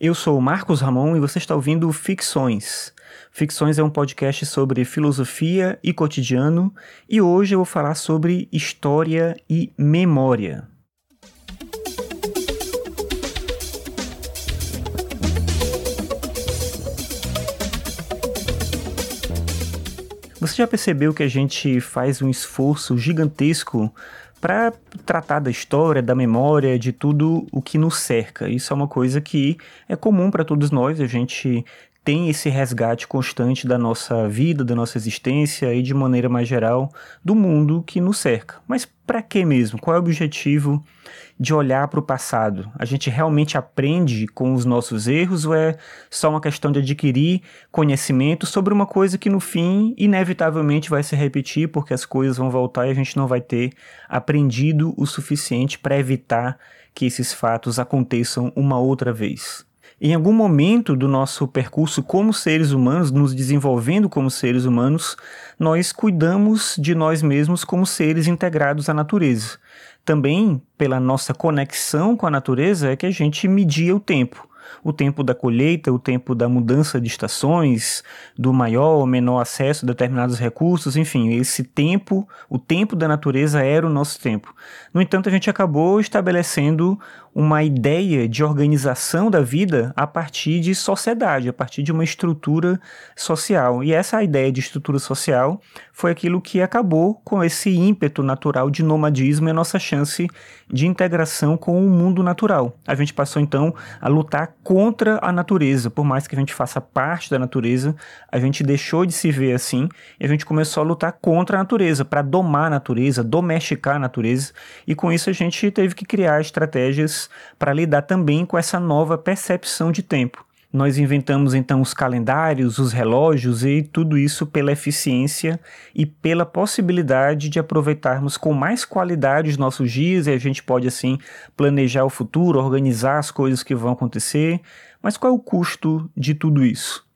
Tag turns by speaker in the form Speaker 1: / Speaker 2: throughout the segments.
Speaker 1: Eu sou o Marcos Ramon e você está ouvindo Ficções. Ficções é um podcast sobre filosofia e cotidiano e hoje eu vou falar sobre história e memória. Você já percebeu que a gente faz um esforço gigantesco para tratar da história, da memória, de tudo o que nos cerca. Isso é uma coisa que é comum para todos nós, a gente tem esse resgate constante da nossa vida, da nossa existência e de maneira mais geral do mundo que nos cerca. Mas para que mesmo? Qual é o objetivo de olhar para o passado? A gente realmente aprende com os nossos erros ou é só uma questão de adquirir conhecimento sobre uma coisa que no fim inevitavelmente vai se repetir porque as coisas vão voltar e a gente não vai ter aprendido o suficiente para evitar que esses fatos aconteçam uma outra vez? Em algum momento do nosso percurso como seres humanos, nos desenvolvendo como seres humanos, nós cuidamos de nós mesmos como seres integrados à natureza. Também, pela nossa conexão com a natureza, é que a gente media o tempo o tempo da colheita, o tempo da mudança de estações, do maior ou menor acesso a determinados recursos, enfim, esse tempo, o tempo da natureza era o nosso tempo. No entanto, a gente acabou estabelecendo uma ideia de organização da vida a partir de sociedade, a partir de uma estrutura social. E essa ideia de estrutura social foi aquilo que acabou com esse ímpeto natural de nomadismo e a nossa chance de integração com o mundo natural. A gente passou então a lutar contra a natureza, por mais que a gente faça parte da natureza, a gente deixou de se ver assim e a gente começou a lutar contra a natureza, para domar a natureza, domesticar a natureza, e com isso a gente teve que criar estratégias para lidar também com essa nova percepção de tempo. Nós inventamos então os calendários, os relógios e tudo isso pela eficiência e pela possibilidade de aproveitarmos com mais qualidade os nossos dias e a gente pode assim planejar o futuro, organizar as coisas que vão acontecer. Mas qual é o custo de tudo isso?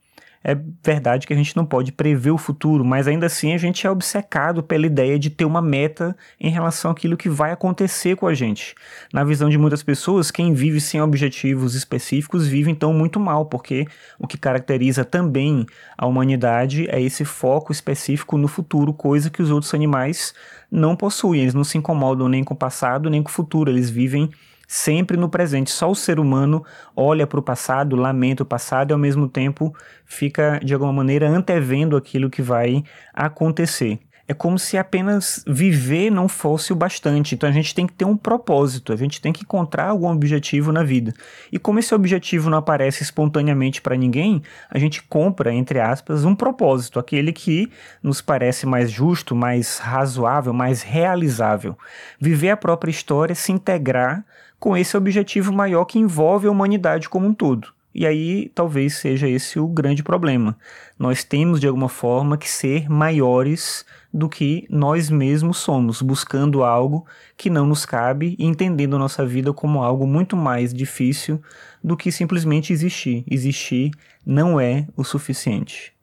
Speaker 1: É verdade que a gente não pode prever o futuro, mas ainda assim a gente é obcecado pela ideia de ter uma meta em relação àquilo que vai acontecer com a gente. Na visão de muitas pessoas, quem vive sem objetivos específicos vive então muito mal, porque o que caracteriza também a humanidade é esse foco específico no futuro, coisa que os outros animais não possuem. Eles não se incomodam nem com o passado nem com o futuro, eles vivem sempre no presente. Só o ser humano olha para o passado, lamenta o passado e ao mesmo tempo fica de alguma maneira antevendo aquilo que vai acontecer. É como se apenas viver não fosse o bastante. Então a gente tem que ter um propósito, a gente tem que encontrar algum objetivo na vida. E como esse objetivo não aparece espontaneamente para ninguém, a gente compra, entre aspas, um propósito, aquele que nos parece mais justo, mais razoável, mais realizável. Viver a própria história, se integrar com esse objetivo maior que envolve a humanidade como um todo. E aí talvez seja esse o grande problema. Nós temos de alguma forma que ser maiores do que nós mesmos somos, buscando algo que não nos cabe e entendendo a nossa vida como algo muito mais difícil do que simplesmente existir. Existir não é o suficiente.